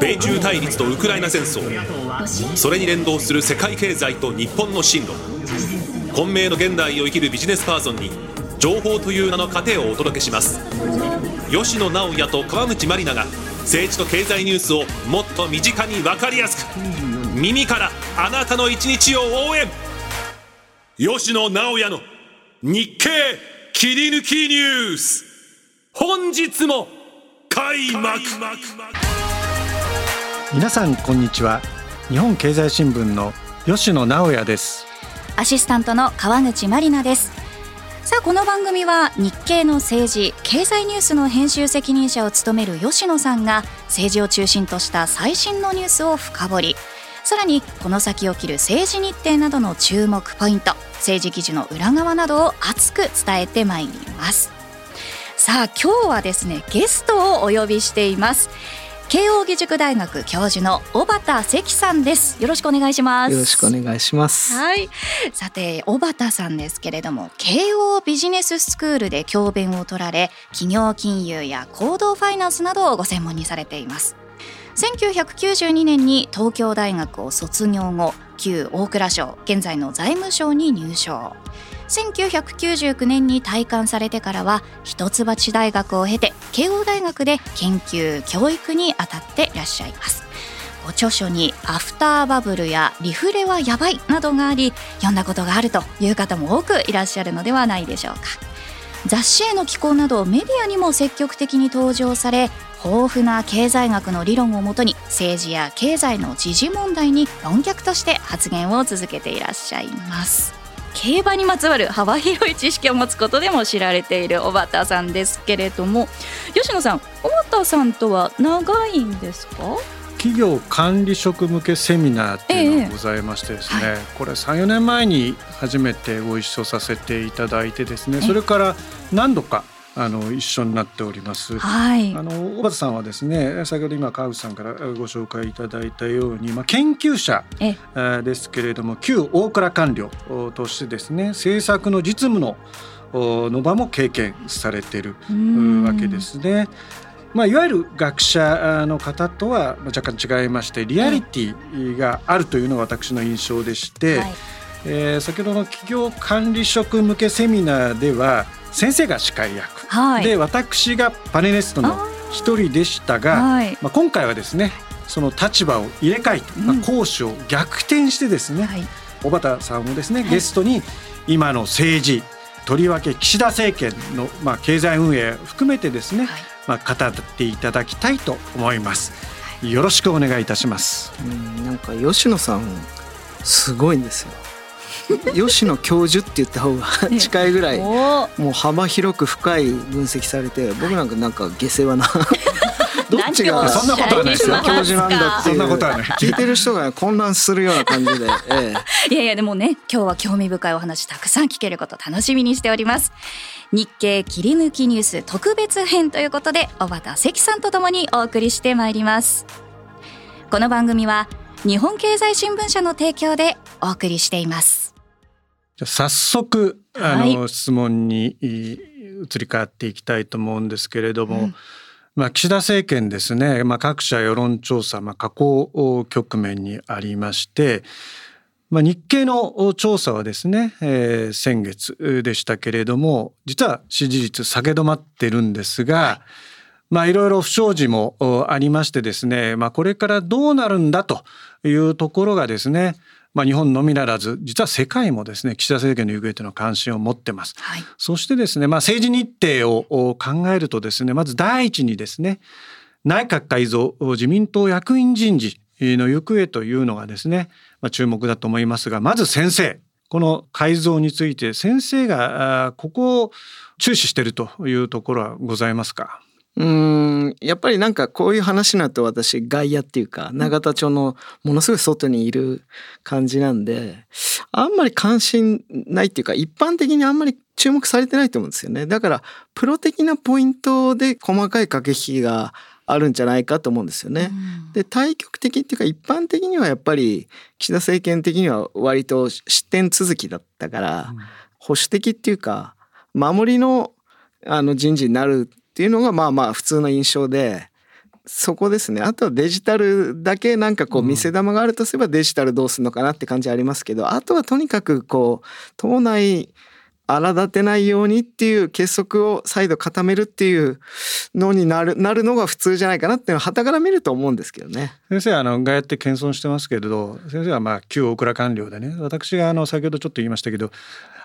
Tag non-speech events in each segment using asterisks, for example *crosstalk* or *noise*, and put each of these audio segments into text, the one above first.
米中対立とウクライナ戦争。それに連動する世界経済と日本の進路。混迷の現代を生きるビジネスパーソンに情報という名の糧をお届けします。吉野直也と川口真里奈が政治と経済ニュースをもっと身近に分かりやすく。耳からあなたの一日を応援。吉野直也の日経切り抜きニュース。本日も開幕。皆さんこんにちは。日本経済新聞の吉野直也です。アシスタントの川口真里奈です。さあこの番組は日経の政治経済ニュースの編集責任者を務める吉野さんが政治を中心とした最新のニュースを深掘り。さらにこの先起きる政治日程などの注目ポイント政治記事の裏側などを熱く伝えてまいります。さあ今日はですねゲストをお呼びしています。慶應義塾大学教授の小畑関さんです。よろしくお願いします。よろしくお願いします。はい。さて小畑さんですけれども慶應ビジネススクールで教鞭を取られ企業金融や行動ファイナンスなどをご専門にされています。1992年に東京大学を卒業後旧大蔵省現在の財務省に入省1999年に退官されてからは一橋大学を経て慶応大学で研究教育に当たっていらっしゃいます。ご著書に「アフターバブル」や「リフレはやばい」などがあり読んだことがあるという方も多くいらっしゃるのではないでしょうか。雑誌への寄稿などメディアにも積極的に登場され豊富な経済学の理論をもとに政治や経済の時事問題に論客として発言を続けていらっしゃいます。競馬にまつわる幅広い知識を持つことでも知られている小畑さんですけれども吉野さん小畑さんとは長いんですか？企業管理職向けセミナーっていうのがございましてですね、ええはい、これ34年前に初めてご一緒させていただいてですねそれから何度かあの一緒になっております。はい、あの小畑さんはですね先ほど今川口さんからご紹介いただいたように、まあ、研究者ですけれども旧大蔵官僚としてですね政策の実務のの場も経験されているわけですね。まあ、いわゆる学者の方とは若干違いましてリアリティがあるというのが私の印象でして、はい、えー、先ほどの企業管理職向けセミナーでは先生が司会役、はい、で私がパネリストの一人でしたが、はい、まあ、今回はですねその立場を入れ替えて、まあ、講師を逆転してですね、小畑さんをですね、ゲストに今の政治とりわけ岸田政権の、まあ、経済運営含めてですね、まあ、語っていただきたいと思います。よろしくお願いいたします。うんなんか吉野さんすごいんですよ。吉野教授って言った方が近いぐらいもう幅広く深い分析されて僕なんかなんか下世話な *laughs* どっちがそんなことはないですよ。教授なんだっていう。聞いてる人が混乱するような感じで、ええ、*laughs* いやいやでもね今日は興味深いお話たくさん聞けること楽しみにしております。日経切り抜きニュース特別編ということで小畑関さんとともにお送りしてまいります。この番組は日本経済新聞社の提供でお送りしていますじゃ早速あの、はい、質問に移り変わっていきたいと思うんですけれども、うん、まあ、岸田政権ですね、まあ、各社世論調査、まあ、下降局面にありまして、まあ、日経の調査はですね、えー、先月でしたけれども実は支持率下げ止まってるんですが、はい。まあいろいろ不祥事もありましてですね、まあこれからどうなるんだというところがですね、まあ、日本のみならず実は世界もですね岸田政権の行方というのは関心を持ってます。はい、そしてですね、まあ、政治日程を考えるとですねまず第一にですね内閣改造自民党役員人事の行方というのがですね、まあ、注目だと思いますがまず先生この改造について先生がここを注視しているというところはございますか？うんやっぱりなんかこういう話になると私外野っていうか永田町のものすごい外にいる感じなんであんまり関心ないっていうか一般的にあんまり注目されてないと思うんですよね。だからプロ的なポイントで細かい駆け引きがあるんじゃないかと思うんですよね。で対極的っていうか一般的にはやっぱり岸田政権的には割と失点続きだったから、保守的っていうか守りのあの人事になるっていうのがまあまあ普通の印象でそこですねあとはデジタルだけなんかこう見せ玉があるとすればデジタルどうするのかなって感じありますけどあとはとにかくこう党内荒立てないようにっていう結束を再度固めるっていうのになるなるのが普通じゃないかなっていうのは旗から見ると思うんですけどね。先生あの外野って謙遜してますけれど先生はまあ旧大蔵官僚でね私があの先ほどちょっと言いましたけど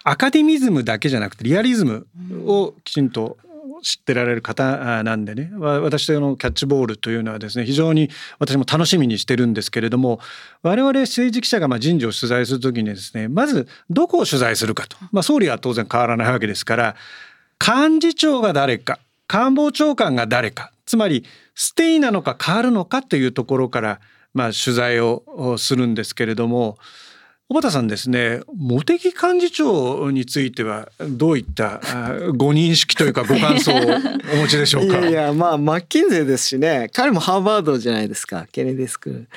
アカデミズムだけじゃなくてリアリズムをきちんと知ってられる方なんでね。私のキャッチボールというのはですね非常に私も楽しみにしてるんですけれども我々政治記者がま人事を取材する時にですねまずどこを取材するかと、まあ、総理は当然変わらないわけですから幹事長が誰か官房長官が誰かつまりステイなのか変わるのかというところからまあ取材をするんですけれども小畑さんですね茂木幹事長についてはどういったご認識というかご感想をお持ちでしょうか？*laughs* いやまあマッキンゼーですしね。彼もハーバードじゃないですか。ケネディスク。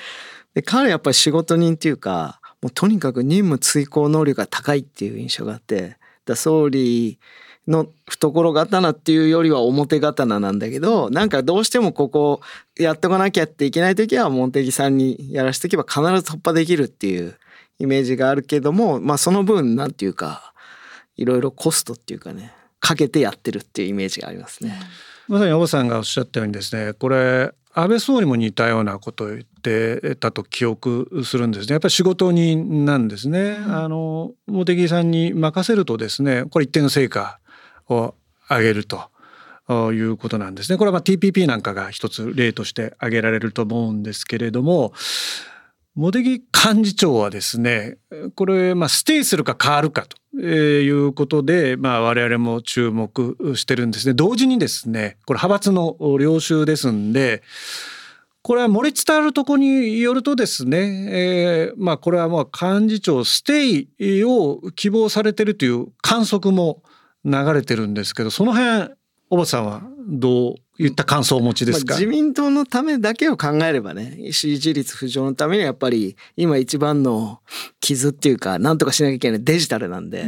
で彼やっぱり仕事人っていうかもうとにかく任務遂行能力が高いっていう印象があってだ総理の懐刀っていうよりは表刀なんだけどなんかどうしてもここやっとかなきゃっていけない時は茂木さんにやらしておけば必ず突破できるっていうイメージがあるけども、まあその分なんていうか、いろいろコストっていうかね、かけてやってるっていうイメージがありますね。まさに大さんがおっしゃったようにですね、これ安倍総理も似たようなことを言ってたと記憶するんですね。やっぱり仕事人なんですね。うん、あの茂木さんに任せるとですね、これ一定の成果を上げると。いうことなんですね。これはまあ TPP なんかが一つ例として挙げられると思うんですけれども、茂木幹事長はですねこれ、まあ、ステイするか変わるかということで、まあ、我々も注目してるんですね。同時にですねこれ派閥の領袖ですんでこれは漏れ伝わるとこによるとですね、えー、まあこれはもう幹事長ステイを希望されてるという観測も流れてるんですけどその辺小畑さんはどういった感想をお持ちですか、まあ、自民党のためだけを考えればね支持率浮上のためにはやっぱり今一番の傷っていうか何とかしなきゃいけないデジタルなんで、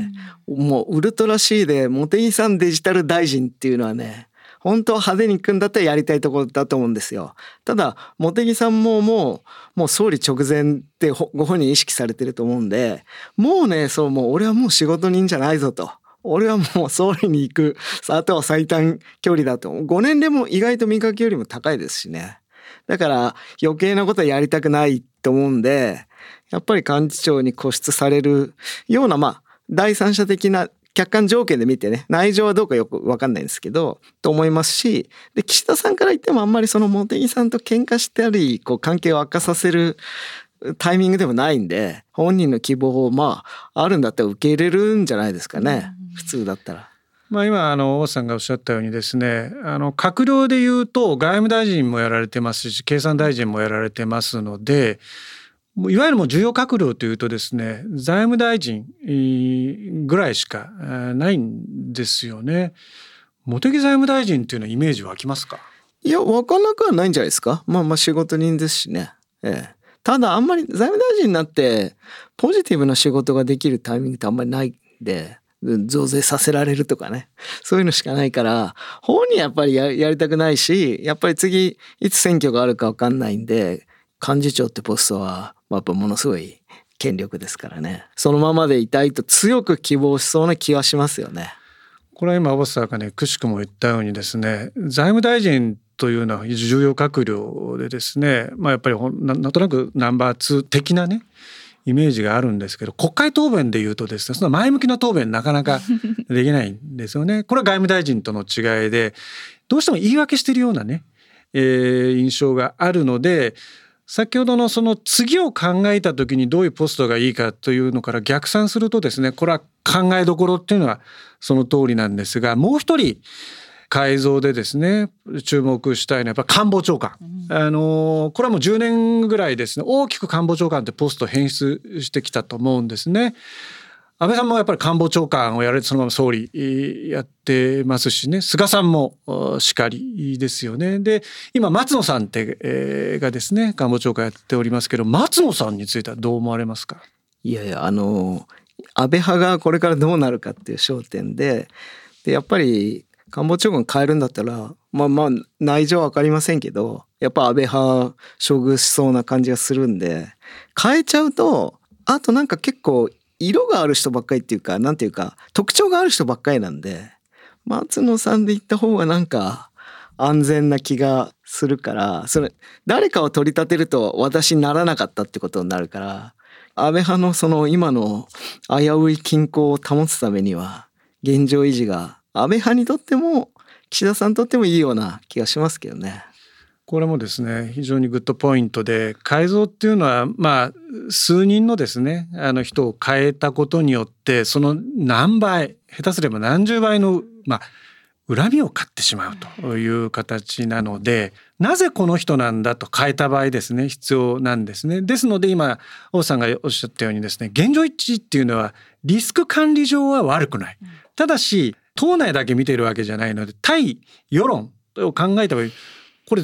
うん、もうウルトラ C で茂木さんデジタル大臣っていうのはね本当は派手に行くんだったらやりたいところだと思うんですよ。ただ茂木さんももうもう総理直前ってご本人意識されてると思うんでもうねそうもう俺はもう仕事人じゃないぞと。俺はもう総理に行くあとは最短距離だと5年でも意外と見かけよりも高いですしね。だから余計なことはやりたくないと思うんでやっぱり幹事長に固執されるようなまあ第三者的な客観条件で見てね内情はどうかよく分かんないんですけどと思いますしで岸田さんから言ってもあんまりその茂木さんと喧嘩したりこう関係を悪化させるタイミングでもないんで本人の希望をまああるんだったら受け入れるんじゃないですかね、普通だったら。まあ、今あの大さんがおっしゃったようにですねあの閣僚でいうと外務大臣もやられてますし経産大臣もやられてますのでいわゆるもう重要閣僚というとですね財務大臣ぐらいしかないんですよね。茂木財務大臣っていうのはイメージ湧きますか？いや湧かなくはないんじゃないですかまあまあ仕事人ですしね。ええただあんまり財務大臣になってポジティブな仕事ができるタイミングってあんまりないんで増税させられるとかねそういうのしかないから本人やっぱりやりたくないしやっぱり次いつ選挙があるか分かんないんで幹事長ってポストはやっぱものすごい権力ですからねそのままでいたいと強く希望しそうな気はしますよね。これは今小畑さんがねくしくも言ったようにですね財務大臣というのは重要閣僚でですね、まあ、やっぱりなんとなくナンバー2的なねイメージがあるんですけど国会答弁でいうとですねその前向きな答弁なかなか *laughs* できないんですよね。これは外務大臣との違いでどうしても言い訳してるようなね、えー、印象があるので先ほどのその次を考えた時にどういうポストがいいかというのから逆算するとですねこれは考えどころっていうのはその通りなんですがもう一人改造でですね注目したいのはやっぱ官房長官、うん、あのこれはもう10年ぐらいですね大きく官房長官ってポスト変出してきたと思うんですね。安倍さんもやっぱり官房長官をやられてそのまま総理やってますしね。菅さんもしかりですよね。で今松野さんって、えー、がですね官房長官やっておりますけど松野さんについてはどう思われますか？いやいやあの安倍派がこれからどうなるかっていう焦点ででやっぱり官房長官変えるんだったらまあまあ内情は分かりませんけどやっぱ安倍派処遇しそうな感じがするんで変えちゃうとあとなんか結構色がある人ばっかりっていうかなんていうか特徴がある人ばっかりなんで松野さんで行った方がなんか安全な気がするからそれ誰かを取り立てると私にならなかったってことになるから安倍派のその今の危うい均衡を保つためには現状維持が安倍派にとっても岸田さんにとってもいいような気がしますけどね。これもですね非常にグッドポイントで改造っていうのはまあ数人のですねあの人を変えたことによってその何倍下手すれば何十倍のまあ恨みを買ってしまうという形なのでなぜこの人なんだと変えた場合ですね必要なんですね。ですので今王さんがおっしゃったようにですね現状一致っていうのはリスク管理上は悪くない。ただし党内だけ見てるわけじゃないので対世論を考えた場合これ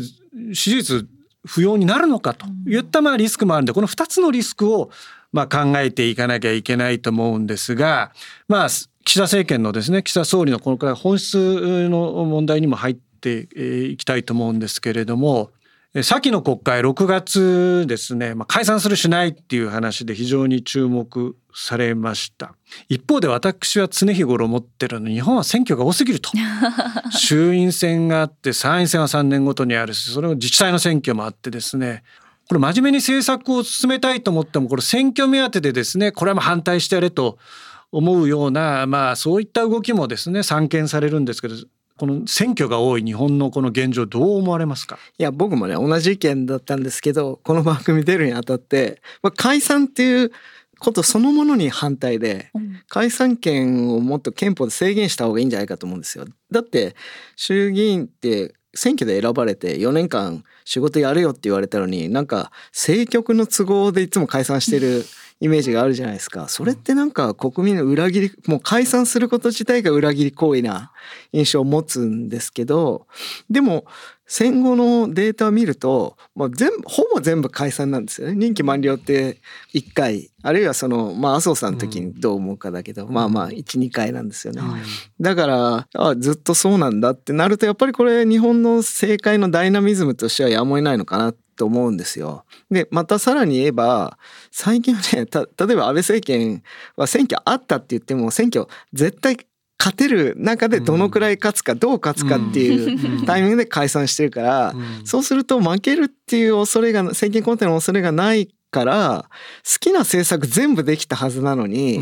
支持率不要になるのかといったまあリスクもあるんでこの2つのリスクをま考えていかなきゃいけないと思うんですがまあ岸田政権のですね岸田総理のこのくらい本質の問題にも入っていきたいと思うんですけれども先の国会6月ですね、まあ、解散するしないっていう話で非常に注目されました。一方で私は常日頃思ってるの日本は選挙が多すぎると。*laughs* 衆院選があって参院選は3年ごとにあるしそれを自治体の選挙もあってですね。これ真面目に政策を進めたいと思ってもこれ選挙目当てでですねこれはもう反対してやれと思うようなまあそういった動きもですね散見されるんですけどこの選挙が多い日本のこの現状どう思われますか？いや僕もね同じ意見だったんですけどこの番組出るにあたって、まあ、解散っていうことそのものに反対で、解散権をもっと憲法で制限した方がいいんじゃないかと思うんですよ。だって衆議院って選挙で選ばれて4年間仕事やるよって言われたのになんか政局の都合でいつも解散してるイメージがあるじゃないですか。それってなんか国民の裏切り、もう解散すること自体が裏切り行為な印象を持つんですけど、でも戦後のデータを見ると、まあ、全部ほぼ全部解散なんですよね。任期満了って1回あるいはそのまあ麻生さんの時にどう思うかだけど、うん、まあまあ12回なんですよね、うん、だからあずっとそうなんだってなるとやっぱりこれ日本の政界のダイナミズムとしてはやむを得ないのかなと思うんですよ。でまたさらに言えば最近はね例えば安倍政権は選挙あったって言っても選挙絶対勝てる中でどのくらい勝つかどう勝つかっていうタイミングで解散してるからそうすると負けるっていう恐れが政権交代の恐れがないから好きな政策全部できたはずなのに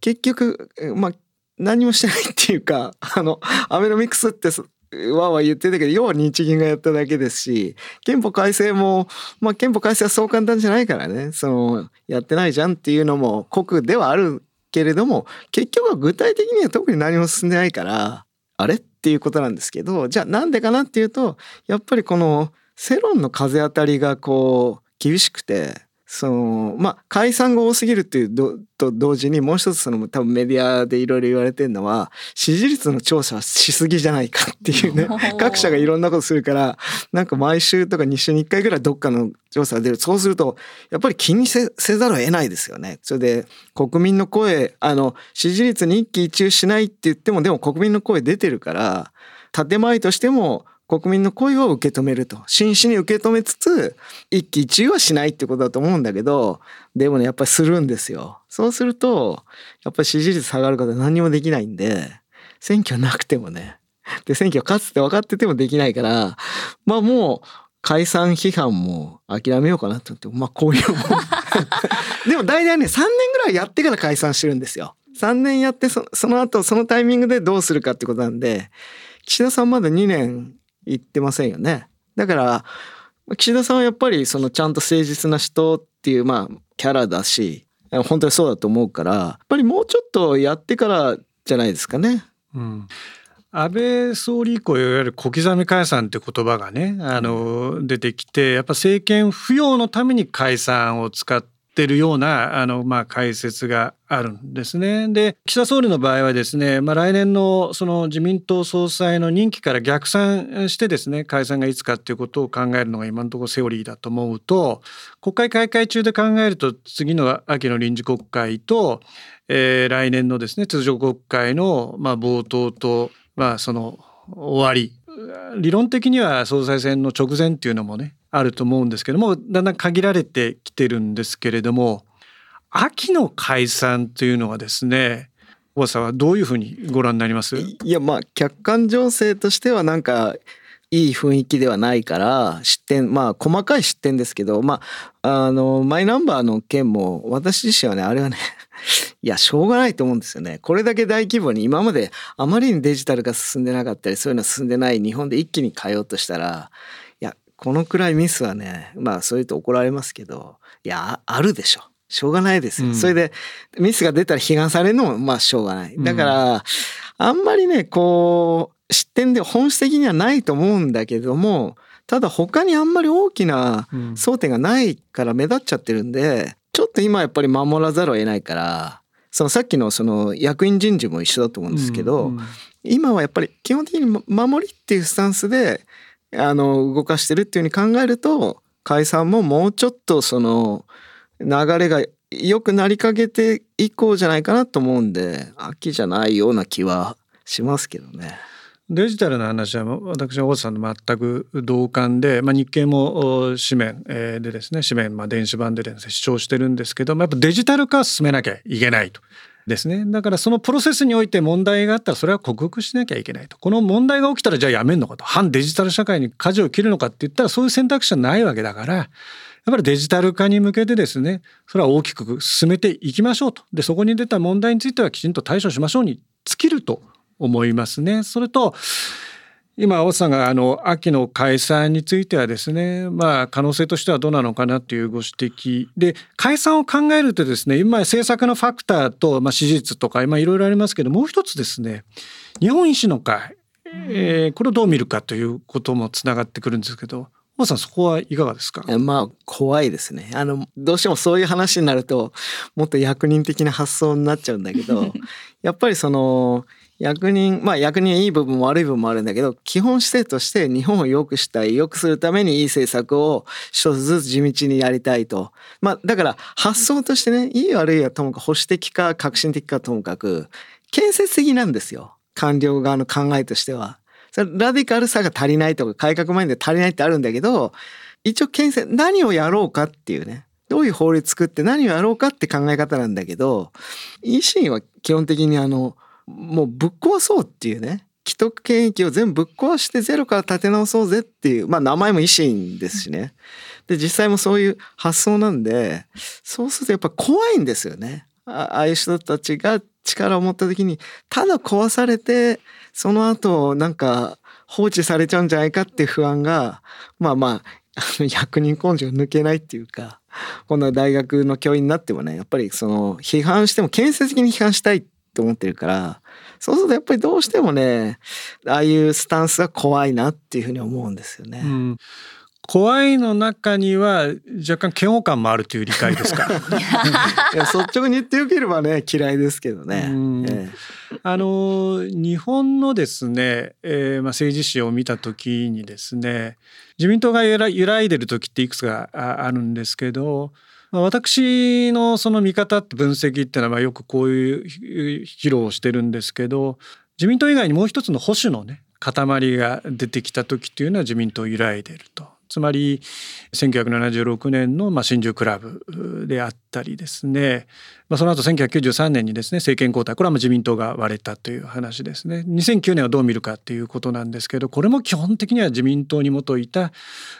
結局まあ何もしてないっていうかあのアベノミクスってわわ言ってたけど要は日銀がやっただけですし憲法改正もまあ憲法改正はそう簡単じゃないからね。そのやってないじゃんっていうのも酷ではあるけれども結局は具体的には特に何も進んでないからあれっていうことなんですけどじゃあなんでかなっていうとやっぱりこの世論の風当たりがこう厳しくてそのまあ解散が多すぎるっていうと同時にもう一つその多分メディアでいろいろ言われてるのは支持率の調査はしすぎじゃないかっていうね *laughs* 各社がいろんなことするからなんか毎週とか2週に1回ぐらいどっかの調査が出るそうするとやっぱり気にせざるを得ないですよね。それで国民の声あの支持率に一喜一憂しないって言ってもでも国民の声出てるから建前としても国民の声を受け止めると。真摯に受け止めつつ一喜一憂はしないってことだと思うんだけどでもねやっぱりするんですよ。そうするとやっぱり支持率下がることは何にもできないんで選挙なくてもね。で選挙勝つって分かっててもできないからまあもう解散批判も諦めようかなと思ってまあこういうもん。*laughs* でも大体ね3年ぐらいやってから解散してるんですよ。3年やってその後そのタイミングでどうするかってことなんで岸田さんまだ2年言ってませんよね。だから岸田さんはやっぱりそのちゃんと誠実な人っていうまあキャラだし本当にそうだと思うからやっぱりもうちょっとやってからじゃないですかね。うん安倍総理以降いわゆる小刻み解散って言葉がねあの出てきてやっぱ政権浮揚のために解散を使っってるようなあの、まあ、解説があるんですね。で岸田総理の場合はですね、まあ、来年のその自民党総裁の任期から逆算してですね解散がいつかっていうことを考えるのが今のところセオリーだと思うと国会開会中で考えると次の秋の臨時国会と、えー、来年のですね通常国会の、まあ、冒頭と、まあ、その終わり理論的には総裁選の直前っていうのもねあると思うんですけどもだんだん限られてきてるんですけれども秋の解散というのはですね大さんはどういうふうにご覧になります？いやまあ客観情勢としてはなんかいい雰囲気ではないから失点まあ細かい失点ですけどまああのマイナンバーの件も私自身はねあれはね *laughs* いやしょうがないと思うんですよね。これだけ大規模に今まであまりにデジタルが進んでなかったりそういうの進んでない日本で一気に変えようとしたらこのくらいミスはねまあそういうと怒られますけどいやあるでしょ。しょうがないですよ、うん、それでミスが出たら批判されるのもまあしょうがない。だから、うん、あんまりねこう失点で本質的にはないと思うんだけどもただ他にあんまり大きな争点がないから目立っちゃってるんで、ちょっと今やっぱり守らざるを得ないからそのさっきのその役員人事も一緒だと思うんですけど、うんうん、今はやっぱり基本的に守りっていうスタンスであの動かしてるっていうふうに考えると解散ももうちょっとその流れが良くなりかけていこうじゃないかなと思うんで秋じゃないような気はしますけどね。デジタルの話は私は大津さんの全く同感で、まあ、日経も紙面でですね紙面、まあ、電子版でですね主張してるんですけどもやっぱデジタル化進めなきゃいけないと。ですね、だからそのプロセスにおいて問題があったらそれは克服しなきゃいけないと。この問題が起きたらじゃあやめんのかと。反デジタル社会に舵を切るのかって言ったらそういう選択肢はないわけだから。やっぱりデジタル化に向けてですねそれは大きく進めていきましょうと。でそこに出た問題についてはきちんと対処しましょうに尽きると思いますね。それと今大さんがあの秋の解散についてはですねまあ可能性としてはどうなのかなというご指摘。で解散を考えるとですね今政策のファクターと、まあ、支持率とかいろいろありますけどもう一つですね日本維新の会、えー、これをどう見るかということもつながってくるんですけど大さんそこはいかがですか？まあ怖いですね。あのどうしてもそういう話になるともっと役人的な発想になっちゃうんだけど *laughs* やっぱりその役人まあ役人いい部分も悪い部分もあるんだけど基本姿勢として日本を良くしたい良くするためにいい政策を一つずつ地道にやりたいとまあだから発想としてねいい悪いはともかく保守的か革新的かともかく建設的なんですよ官僚側の考えとしては。それラディカルさが足りないとか改革前で足りないってあるんだけど一応建設何をやろうかっていうねどういう法律作って何をやろうかって考え方なんだけど維新は基本的にあのもうぶっ壊そうっていうね。既得権益を全部ぶっ壊してゼロから立て直そうぜっていうまあ名前も維新ですしね。で実際もそういう発想なんでそうするとやっぱ怖いんですよね。ああいう人たちが力を持った時にただ壊されてその後なんか放置されちゃうんじゃないかっていう不安がまあまあ役人根性抜けないっていうかこの大学の教員になってもねやっぱりその批判しても建設的に批判したいっと思ってるからそうするとやっぱりどうしてもねああいうスタンスが怖いなっていうふうに思うんですよね。うん怖いの中には若干嫌悪感もあるという理解ですか？*laughs* いや率直に言ってよければね嫌いですけどね。ええ、あの日本のですね、えーまあ、政治史を見た時にですね自民党が揺ら揺らいでる時っていくつかあるんですけど私のその見方って分析っていうのはまあよくこういう披露をしてるんですけど自民党以外にもう一つの保守のね塊が出てきた時っていうのは自民党揺らいでると。つまり1976年のまあ新宿クラブであったりですね、まあ、その後1993年にですね政権交代これはま自民党が割れたという話ですね2009年はどう見るかっていうことなんですけどこれも基本的には自民党に基いた、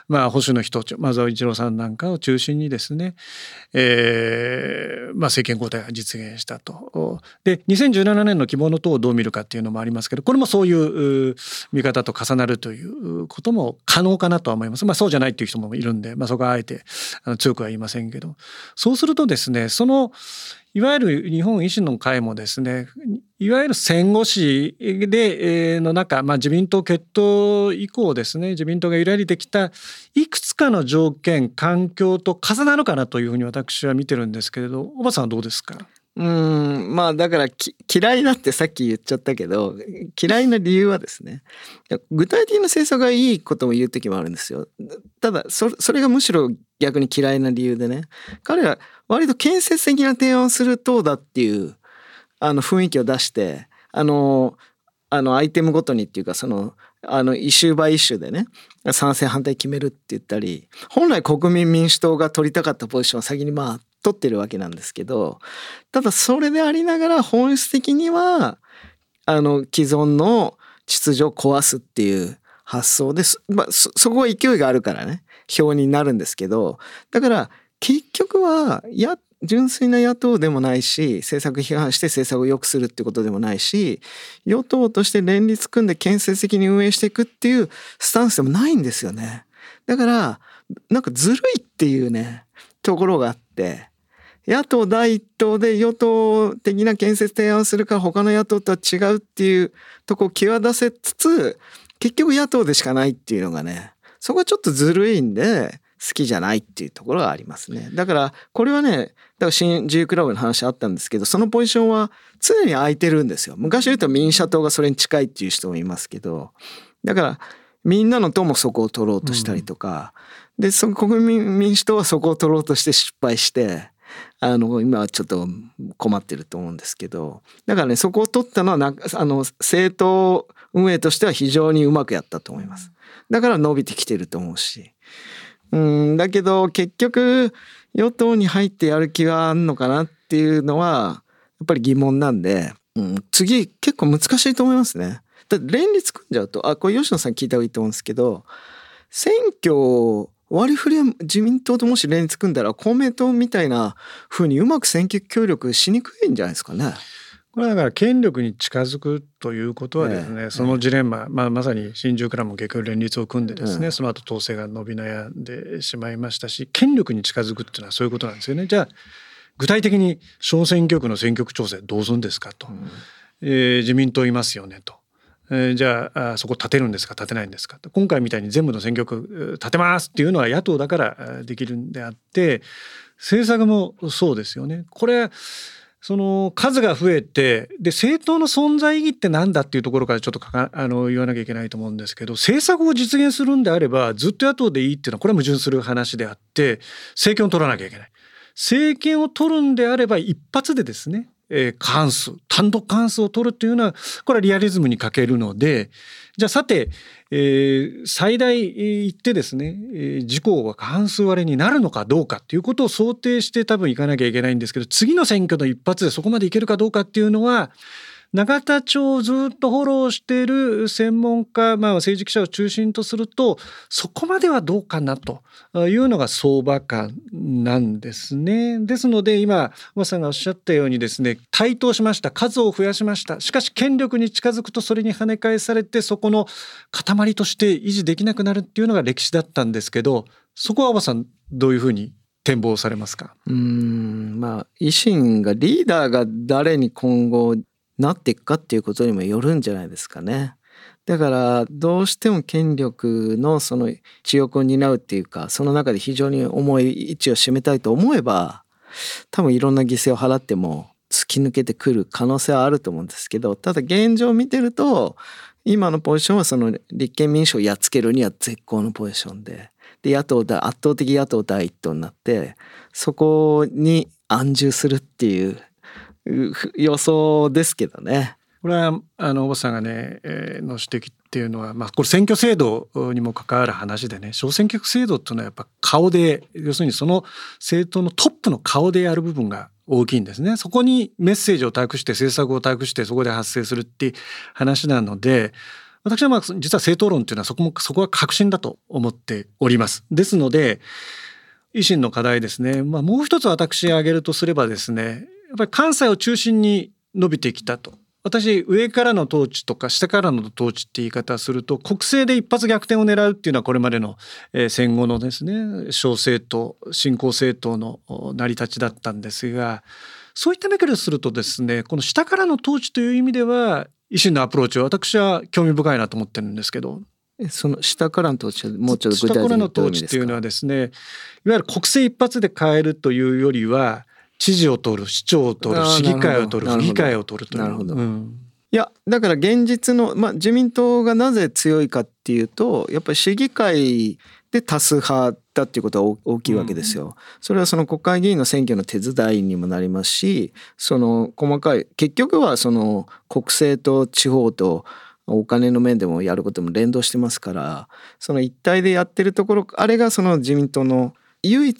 まあ、保守の人松尾一郎さんなんかを中心にですね、えーまあ、政権交代が実現したと。で2017年の希望の党をどう見るかっていうのもありますけどこれもそういう見方と重なるということも可能かなとは思います。まあそうじゃないっていう人もいるんで、まあ、そこはあえて強くは言いませんけどそうするとですねそのいわゆる日本維新の会もですねいわゆる戦後史で、え、の中、まあ、自民党決闘以降ですね自民党が揺らりできたいくつかの条件環境と重なるかなというふうに私は見てるんですけれどおばさんはどうですか？うん。まあだから嫌いだってさっき言っちゃったけど嫌いな理由はですね具体的な政策がいいことも言う時もあるんですよ。ただそれがむしろ逆に嫌いな理由でね彼は割と建設的な提案をする党だっていうあの雰囲気を出してあのあのアイテムごとにっていうかそのあのイシューバイイシューでね賛成反対決めるって言ったり本来国民民主党が取りたかったポジションを先にまあ取ってるわけなんですけどただそれでありながら本質的にはあの既存の秩序を壊すっていう発想です、まあ、そそこは勢いがあるからね表になるんですけどだから結局はや純粋な野党でもないし政策批判して政策を良くするってことでもないし与党として連立組んで建設的に運営していくっていうスタンスでもないんですよね。だからなんかずるいっていうねところがあって野党第一党で与党的な建設提案するから他の野党とは違うっていうとこを際立せつつ結局野党でしかないっていうのがねそこはちょっとずるいんで好きじゃないっていうところがありますね。だからこれはね、だから新自由クラブの話あったんですけど、そのポジションは常に空いてるんですよ。昔言うと民社党がそれに近いっていう人もいますけど、だからみんなの党もそこを取ろうとしたりとか、うん、で、その国民民主党はそこを取ろうとして失敗して、あの今はちょっと困ってると思うんですけどだからねそこを取ったのはなあの政党運営としては非常にうまくやったと思いますだから伸びてきてると思うしうんだけど結局与党に入ってやる気があんのかなっていうのはやっぱり疑問なんで、うん、次結構難しいと思いますね。だって連立組んじゃうとあこれ吉野さん聞いた方がいいと思うんですけど選挙割り振りは自民党ともし連立組んだら公明党みたいな風にうまく選挙協力しにくいんじゃないですかね。これはだから権力に近づくということはですね、そのジレンマ、まあ、まさに新宿からも結局連立を組んでですね、その後統制が伸び悩んでしまいましたし権力に近づくっていうのはそういうことなんですよね。じゃあ具体的に小選挙区の選挙区調整どうするんですかと、うん、えー、自民党いますよねと。えー、じゃあそこ立てるんですか立てないんですか今回みたいに全部の選挙区立てますっていうのは野党だからできるんであって政策もそうですよね。これその数が増えてで政党の存在意義って何だっていうところからちょっとかあの言わなきゃいけないと思うんですけど政策を実現するんであればずっと野党でいいっていうのはこれは矛盾する話であって政権を取らなきゃいけない。政権を取るんであれば一発でですね、えー、過半数単独関数を取るというのはこれはリアリズムに欠けるのでじゃあさて、えー、最大言ってですね、えー、自公が過半数割れになるのかどうかっていうことを想定して多分いかなきゃいけないんですけど次の選挙の一発でそこまでいけるかどうかっていうのは永田町をずっとフォローしている専門家、まあ、政治記者を中心とするとそこまではどうかなというのが相場感なんですね。ですので今馬さんがおっしゃったようにですね台頭しました数を増やしましたしかし権力に近づくとそれに跳ね返されてそこの塊として維持できなくなるっていうのが歴史だったんですけどそこは馬さんどういうふうに展望されますか？うんまあ維新がリーダーが誰に今後なっていくかっていうことにもよるんじゃないですかね。だからどうしても権力のその地翼を担うっていうかその中で非常に重い位置を占めたいと思えば多分いろんな犠牲を払っても突き抜けてくる可能性はあると思うんですけどただ現状を見てると今のポジションはその立憲民主をやっつけるには絶好のポジションでで野党圧倒的野党第一党になってそこに安住するっていう予想ですけどね。これはあのおばさんがね、えー、の指摘っていうのは、まあ、これ選挙制度にも関わる話でね小選挙区制度っていうのはやっぱ顔で要するにその政党のトップの顔でやる部分が大きいんですね。そこにメッセージを託して政策を託してそこで発生するっていう話なので私はまあ実は政党論っていうのはそこもそこは革新だと思っております。ですので維新の課題ですね、まあ、もう一つ私挙げるとすればですねっぱり関西を中心に伸びてきたと。私上からの統治とか下からの統治って言い方すると国政で一発逆転を狙うっていうのはこれまでの、え戦後のですね小政党新興政党の成り立ちだったんですがそういった目からするとですねこの下からの統治という意味では維新のアプローチは私は興味深いなと思ってるんですけどその下からの統治もうちょっと具体的に下からの統治っていうのはですねいわゆる国政一発で変えるというよりは知事を取る市長を取る市議会を取る府議会を取るという。なるほど、うんいやだから現実の、まあ、自民党がなぜ強いかっていうとやっぱり市議会で多数派だっていうことは大きいわけですよ。それはその国会議員の選挙の手伝いにもなりますしその細かい結局はその国政と地方とお金の面でもやることも連動してますからその一体でやってるところあれがその自民党の唯一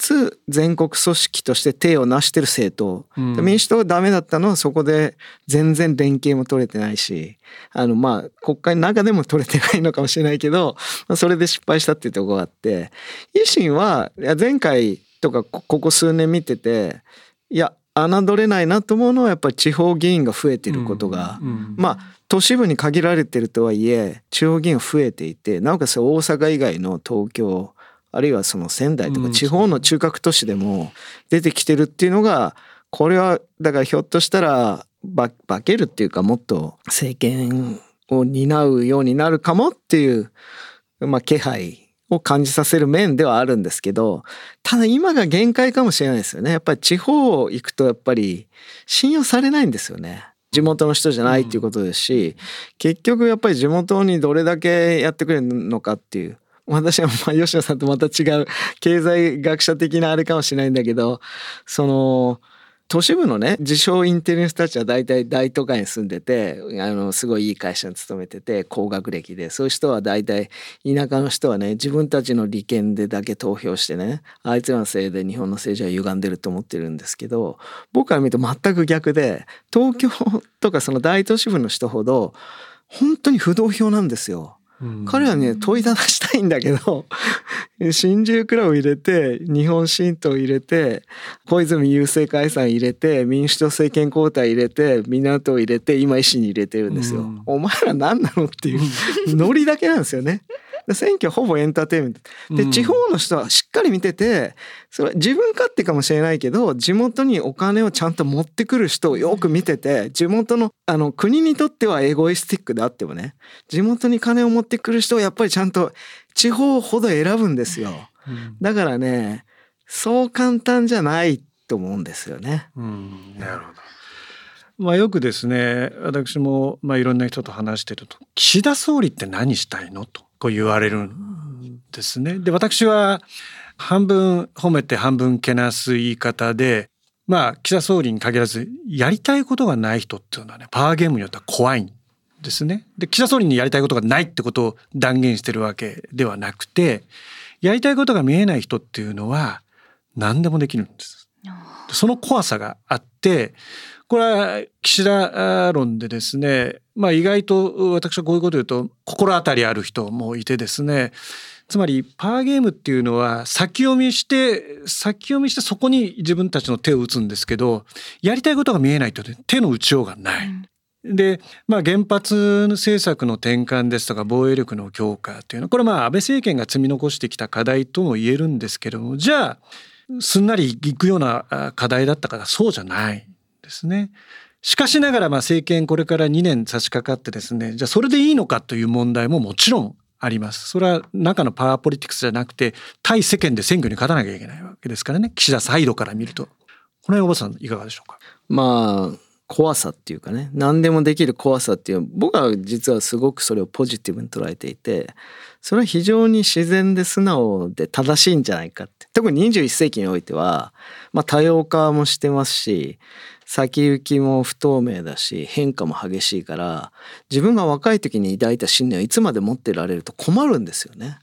全国組織として手を成してる政党、うん、民主党がダメだったのはそこで全然連携も取れてないしあのまあ国会の中でも取れてないのかもしれないけど、まあ、それで失敗したっていうところがあって。維新はいや前回とかここ数年見てていや侮れないなと思うのはやっぱり地方議員が増えてることが、うんうん、まあ都市部に限られてるとはいえ地方議員増えていてなおかつ大阪以外の東京あるいはその仙台とか地方の中核都市でも出てきてるっていうのがこれはだからひょっとしたら化けるっていうかもっと政権を担うようになるかもっていう、まあ、気配を感じさせる面ではあるんですけどただ今が限界かもしれないですよね。やっぱり地方行くとやっぱり信用されないんですよね。地元の人じゃないっていうことですし、結局やっぱり地元にどれだけやってくれるのかっていう私はまあ吉野さんとまた違う経済学者的なあれかもしれないんだけどその都市部のね自称インテリの人たちは大体大都会に住んでてあのすごいいい会社に勤めてて高学歴でそういう人は大体田舎の人はね自分たちの利権でだけ投票してねあいつらのせいで日本の政治は歪んでると思ってるんですけど僕から見ると全く逆で東京とかその大都市部の人ほど本当に不動票なんですよ。彼はね問いただしたいんだけど *laughs* 新自由クラブ入れて日本新党入れて小泉郵政解散入れて民主党政権交代入れて港を入れて今維新に入れてるんですよ。お前ら何なのっていうノリだけなんですよね。選挙ほぼエンターテインメントで、地方の人はしっかり見ててそれ自分勝手かもしれないけど地元にお金をちゃんと持ってくる人をよく見てて地元のあの国にとってはエゴイスティックであってもね地元に金を持ってくる人をやっぱりちゃんと地方ほど選ぶんですよ。だからねそう簡単じゃないと思うんですよね。うん、なるほどまあ、よくですね私もまあいろんな人と話してると「岸田総理って何したいの?」とこう言われるんですね。で私は半分褒めて半分けなす言い方でまあ岸田総理に限らずやりたいことがない人っていうのはねパワーゲームによっては怖いんですね。で岸田総理にやりたいことがないってことを断言してるわけではなくてやりたいことが見えない人っていうのは何でもできるんです。その怖さがあってこれは岸田論でですね、まあ、意外と私はこういうことを言うと心当たりある人もいてですねつまりパワーゲームっていうのは先読みして先読みしてそこに自分たちの手を打つんですけどやりたいことが見えないと手の打ちようがない。うん、で、まあ、原発政策の転換ですとか防衛力の強化っていうのはこれまあ安倍政権が積み残してきた課題とも言えるんですけどもじゃあすんなりいくような課題だったからそうじゃないですね。しかしながらまあ政権これから2年差し掛かってですねじゃあそれでいいのかという問題ももちろんあります。それは中のパワーポリティクスじゃなくて対世間で選挙に勝たなきゃいけないわけですからね岸田サイドから見ると。この辺おばさんいかがでしょうか？まあ怖さっていうかね何でもできる怖さっていう僕は実はすごくそれをポジティブに捉えていてそれは非常に自然で素直で正しいんじゃないかって特に21世紀においては、まあ、多様化もしてますし先行きも不透明だし変化も激しいから自分が若い時に抱いた信念をいつまで持ってられると困るんですよね。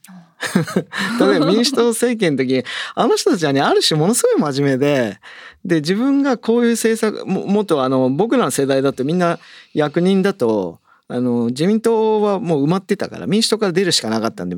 例えば民主党政権の時あの人たちはねある種ものすごい真面目でで自分がこういう政策ももっとあの僕らの世代だとみんな役人だとあの自民党はもう埋まってたから民主党から出るしかなかったんで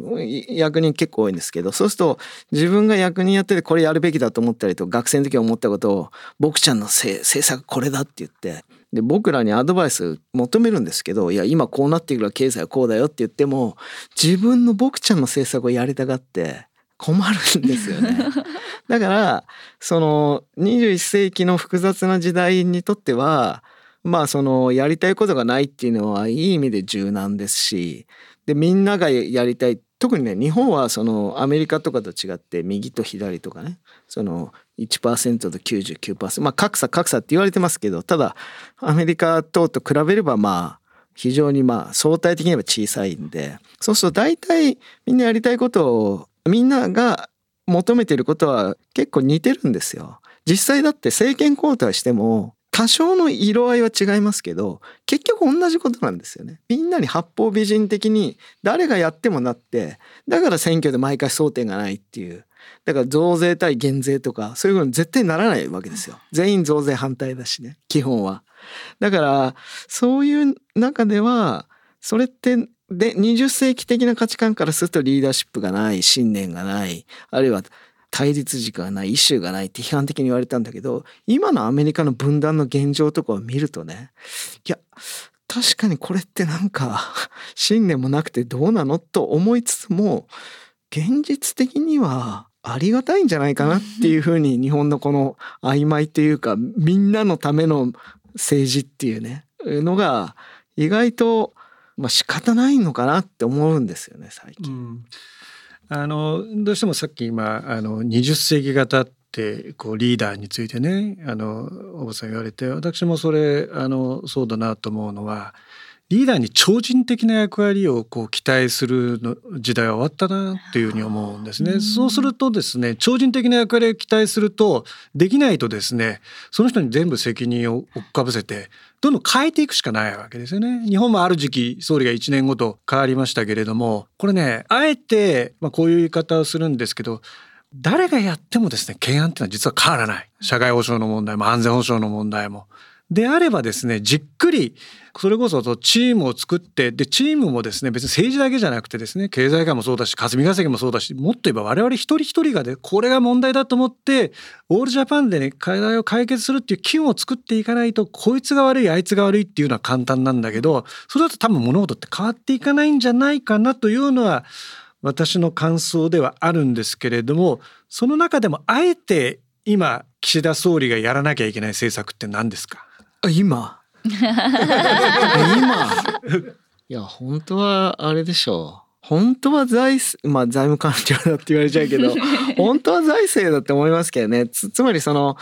役人結構多いんですけどそうすると自分が役人やっててこれやるべきだと思ったりと学生の時思ったことを「僕ちゃんの政策これだ」って言ってで僕らにアドバイス求めるんですけどいや今こうなっていくから経済はこうだよって言っても自分の僕ちゃんの政策をやりたがって困るんですよね。*laughs* だからその21世紀の複雑な時代にとってはまあそのやりたいことがないっていうのはいい意味で柔軟ですしでみんながやりたい特にね日本はそのアメリカとかと違って右と左とかねその1%と99%まあ格差格差って言われてますけどただアメリカ等と比べればまあ非常にまあ相対的には小さいんでそうすると大体みんなやりたいことをみんなが求めてることは結構似てるんですよ。実際だって政権交代しても多少の色合いは違いますけど結局同じことなんですよね。みんなに八方美人的に誰がやってもなってだから選挙で毎回争点がないっていうだから増税対減税とかそういうの絶対ならないわけですよ。全員増税反対だしね基本は。だからそういう中ではそれってで20世紀的な価値観からするとリーダーシップがない信念がないあるいは対立軸がないイシューがないって批判的に言われたんだけど今のアメリカの分断の現状とかを見るとねいや確かにこれってなんか *laughs* 信念もなくてどうなのと思いつつも現実的にはありがたいんじゃないかなっていうふうに日本のこの曖昧というかみんなのための政治っていうねのが意外とまあ仕方ないのかなって思うんですよね最近。うんあのどうしてもさっき今あの20世紀型ってこうリーダーについてねあの大場さん言われて私もそれあのそうだなと思うのはリーダーに超人的な役割をこう期待するの時代は終わったなっていうふうに思うんですね。そうするとですね超人的な役割を期待するとできないとですねその人に全部責任を追っかぶせてどんどん変えていくしかないわけですよね。日本もある時期総理が1年ごと変わりましたけれどもこれねあえて、まあ、こういう言い方をするんですけど誰がやってもですね懸案っていうのは実は変わらない社会保障の問題も安全保障の問題もであればですねじっくりそれこそチームを作ってでチームもですね別に政治だけじゃなくてですね経済界もそうだし霞が関もそうだしもっと言えば我々一人一人がでこれが問題だと思ってオールジャパンでね課題を解決するっていう機運を作っていかないとこいつが悪いあいつが悪いっていうのは簡単なんだけどそれだと多分物事って変わっていかないんじゃないかなというのは私の感想ではあるんですけれどもその中でもあえて今岸田総理がやらなきゃいけない政策って何ですか？今？*laughs* 今？いや本当はあれでしょう。本当は財まあ財務官庁だって言われちゃうけど *laughs* 本当は財政だって思いますけどね。つつまりその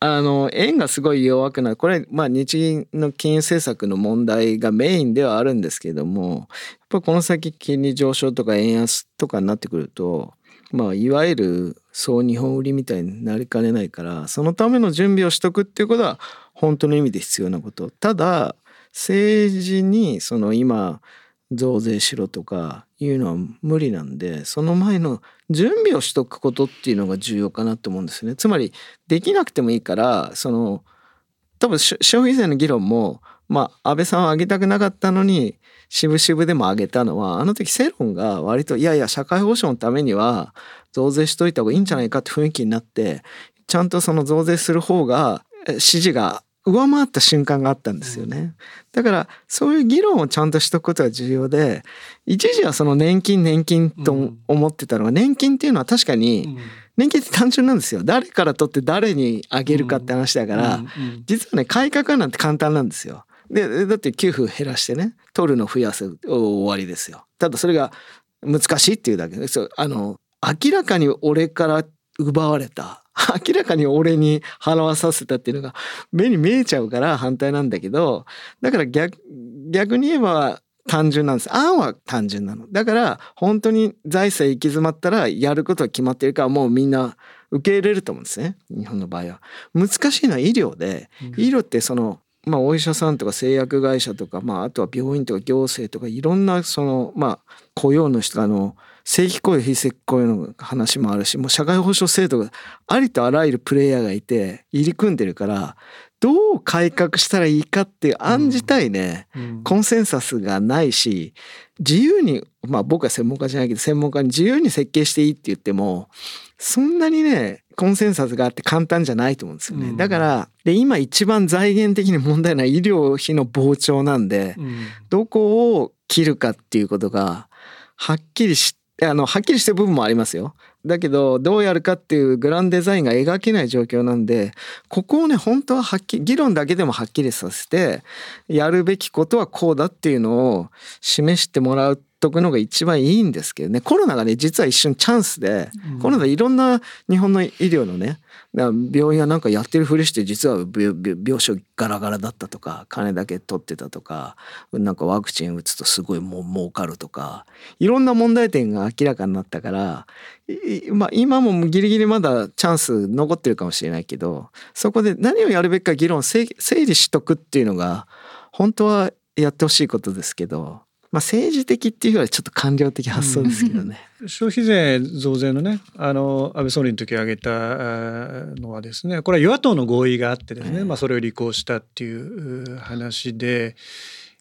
あの円がすごい弱くなる。これまあ日銀の金融政策の問題がメインではあるんですけどもやっぱこの先金利上昇とか円安とかになってくるとまあいわゆる総日本売りみたいになりかねないからそのための準備をしとくっていうことは本当の意味で必要なこと。ただ政治にその今増税しろとかいうのは無理なんでその前の準備をしとくことっていうのが重要かなと思うんですね。つまりできなくてもいいからその多分消費税の議論もまあ安倍さんは上げたくなかったのに渋々でも上げたのはあの時世論が割といやいや社会保障のためには増税しといた方がいいんじゃないかって雰囲気になってちゃんとその増税する方が支持が上回った瞬間があったんですよね。だからそういう議論をちゃんとしとくことが重要で一時はその年金年金と思ってたのが年金っていうのは確かに年金って単純なんですよ誰から取って誰にあげるかって話だから実はね改革なんて簡単なんですよ。でだって給付減らしてね取るの増やす終わりですよ。ただそれが難しいっていうだけですあの明らかに俺から奪われた。*laughs* 明らかに俺に払わさせたっていうのが目に見えちゃうから反対なんだけどだから逆逆に言えば単純なんです。案は単純なの。だから本当に財政行き詰まったらやることは決まってるからもうみんな受け入れると思うんですね。日本の場合は。難しいのは医療で、医療ってそのまあ、お医者さんとか製薬会社とか、まあ、あとは病院とか行政とかいろんなその、まあ、雇用の人あの正規雇用非正規雇用の話もあるしもう社会保障制度がありとあらゆるプレイヤーがいて入り組んでるからどう改革したらいいかっていう案自体ね、うん、コンセンサスがないし自由にまあ僕は専門家じゃないけど専門家に自由に設計していいって言ってもそんなにねコンセンサスがあって簡単じゃないと思うんですよね。うん、だからで今一番財源的に問題な医療費の膨張なんで、どこを切るかっていうことがはっきりしあのはっきりしてる部分もありますよ。だけどどうやるかっていうグランデザインが描けない状況なんでここをね本当ははっきり議論だけでもはっきりさせてやるべきことはこうだっていうのを示してもらうっとくのが一番いいんですけどねコロナがね実は一瞬チャンスで、うん、コロナいろんな日本の医療のね病院はなんかやってるふりして実は病床ガラガラだったとか金だけ取ってたとかなんかワクチン打つとすごいもう儲かるとかいろんな問題点が明らかになったからまあ今もギリギリまだチャンス残ってるかもしれないけどそこで何をやるべきか議論整理しとくっていうのが本当はやってほしいことですけどまあ、政治的っていうよりはちょっと官僚的発想ですけどね。うん、消費税増税のねあの安倍総理の時挙げたのはですねこれは与野党の合意があってですね、まあ、それを履行したっていう話で。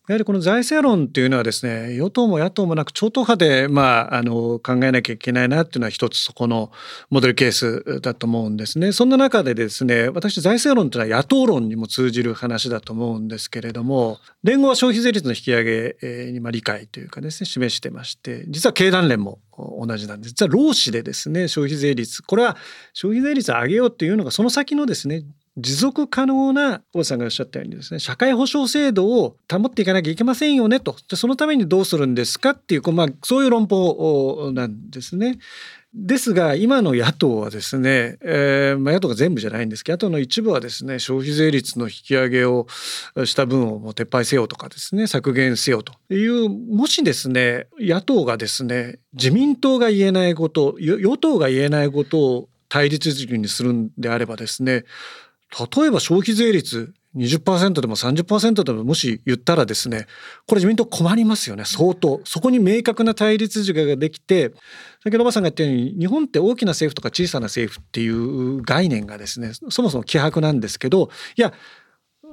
やはりこの財政論っていうのはですね与党も野党もなく超党派で、まあ、あの考えなきゃいけないなっていうのは一つそこのモデルケースだと思うんですね。そんな中でですね私財政論っていうのは野党論にも通じる話だと思うんですけれども連合は消費税率の引き上げに理解というかですね示してまして実は経団連も同じなんです実は労使でですね消費税率これは消費税率を上げようっていうのがその先のですね持続可能な大さんがおっしゃったようにですね社会保障制度を保っていかなきゃいけませんよねとそのためにどうするんですかっていう、まあ、そういう論法なんですね。ですが今の野党はですね、えーまあ、野党が全部じゃないんですけど野党の一部はですね消費税率の引き上げをした分をもう撤廃せよとかですね削減せよというもしですね野党がですね自民党が言えないこと与党が言えないことを対立軸にするんであればですね例えば消費税率20%でも30%でももし言ったらですねこれ自民党困りますよね。相当。そこに明確な対立軸ができて先ほどおばさんが言ったように日本って大きな政府とか小さな政府っていう概念がですねそもそも希薄なんですけどいや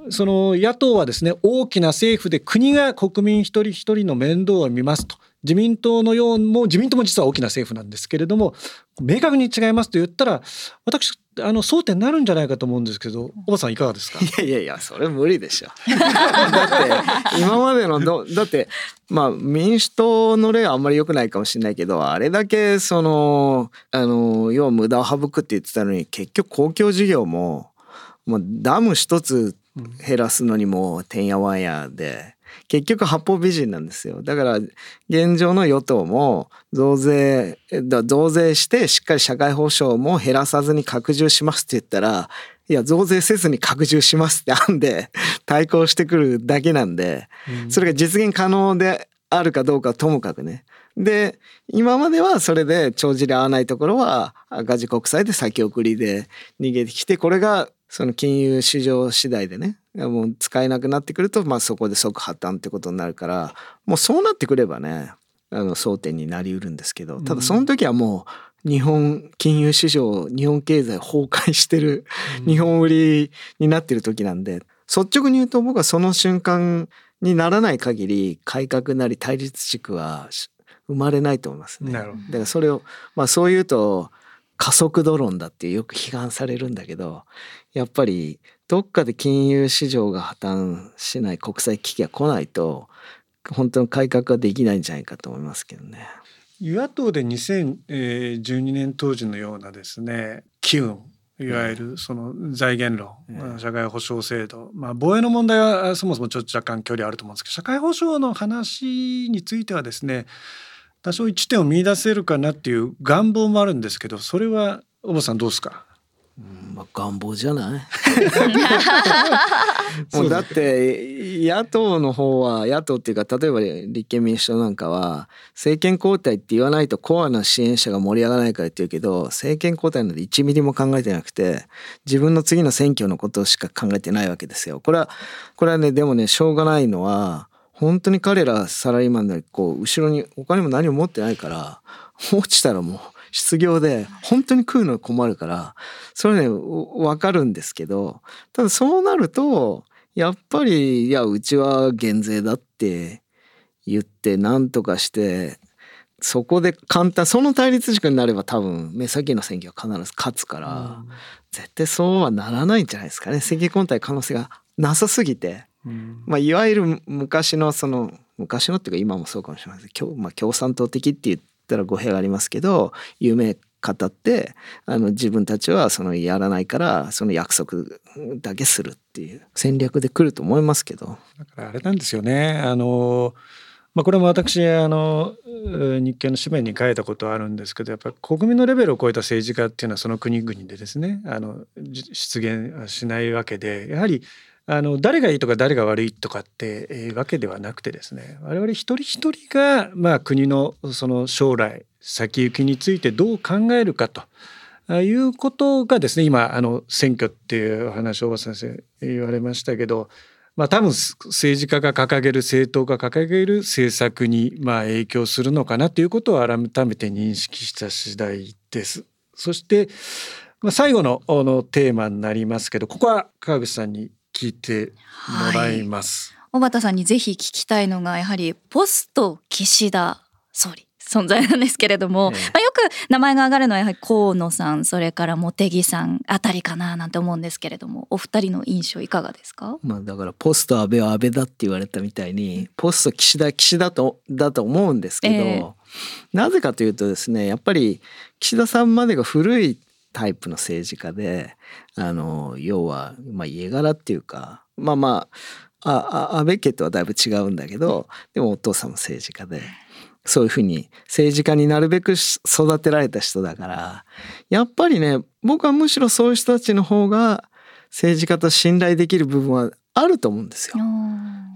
その野党はですね大きな政府で国が国民一人一人の面倒を見ますと。自民党のようも自民党も実は大きな政府なんですけれども明確に違いますと言ったら私あの争点になるんじゃないかと思うんですけどおばさんいかがですか？いやいやいやそれ無理でしょ *laughs* だって今までのどだってまあ民主党の例はあんまり良くないかもしれないけどあれだけそのあの要は無駄を省くって言ってたのに結局公共事業も、まあ、ダム一つ減らすのにもてんやわんやで。結局八方美人なんですよ。だから現状の与党も増税増税してしっかり社会保障も減らさずに拡充しますって言ったらいや増税せずに拡充しますって案で *laughs* 対抗してくるだけなんで、それが実現可能であるかどうかともかくね。で今まではそれで帳尻合わないところは赤字国債で先送りで逃げてきてこれがその金融市場次第でねもう使えなくなってくると、まあ、そこで即破綻ってことになるからもうそうなってくればねあの争点になりうるんですけどただその時はもう日本金融市場日本経済崩壊してる日本売りになってる時なんで率直に言うと僕はその瞬間にならない限り改革なり対立軸は生まれないと思いますね。だからそれをまあそう言うと加速ドローンだってよく批判されるんだけどやっぱりどっかで金融市場が破綻しない国際危機が来ないと本当の改革はできないんじゃないかと思いますけどね。与野党で2012年当時のようなですね機運いわゆるその財源論、社会保障制度、まあ、防衛の問題はそもそもちょっと若干距離あると思うんですけど社会保障の話についてはですね多少一点を見出せるかなっていう願望もあるんですけどそれは小野さんどうですか？まあ、願望じゃない？*laughs* もうだって野党の方は野党っていうか例えば立憲民主党なんかは政権交代って言わないとコアな支援者が盛り上がらないからって言うけど政権交代なんて1ミリも考えてなくて自分の次の選挙のことしか考えてないわけですよ。これはこれはねでもねしょうがないのは本当に彼らサラリーマンでこう後ろにお金も何も持ってないから落ちたらもう失業で本当に食うの困るからそれね分かるんですけどただそうなるとやっぱりいやうちは減税だって言って何とかしてそこで簡単その対立軸になれば多分目先の選挙は必ず勝つから、絶対そうはならないんじゃないですかね。政権交代可能性がなさすぎて、まあ、いわゆる昔のその昔のっていうか今もそうかもしれません。共,、まあ、共産党的って言ったら語弊がありますけど夢語ってあの自分たちはそのやらないからその約束だけするっていう戦略で来ると思いますけど。だからあれなんですよねあのまあ、これも私あの日経の紙面に書いたことあるんですけどやっぱり国民のレベルを超えた政治家っていうのはその国々でですねあの出現しないわけでやはりあの誰がいいとか誰が悪いとかっていうわけではなくてですね我々一人一人が、まあ、国のその将来先行きについてどう考えるかということがですね今あの選挙っていう話を大先生言われましたけどまあ多分政治家が掲げる政党が掲げる政策にまあ影響するのかなということを改めて認識した次第です。そしてまあ最後ののテーマになりますけどここは川口さんに聞いてもらいます。はい、小畑さんにぜひ聞きたいのがやはりポスト岸田総理存在なんですけれども、ええ、まあ、よく名前が挙がるのはやはり河野さんそれから茂木さんあたりかななんて思うんですけれどもお二人の印象いかがですか、まあ、だからポスト安倍は安倍だって言われたみたいにポスト岸田岸田とだと思うんですけど、え、なぜかというとですねやっぱり岸田さんまでが古いタイプの政治家であの要は、まあ、家柄っていうかまあまああ安倍家とはだいぶ違うんだけどでもお父さんも政治家で。そういうふうに政治家になるべく育てられた人だからやっぱりね僕はむしろそういう人たちの方が政治家と信頼できる部分はあると思うんですよ。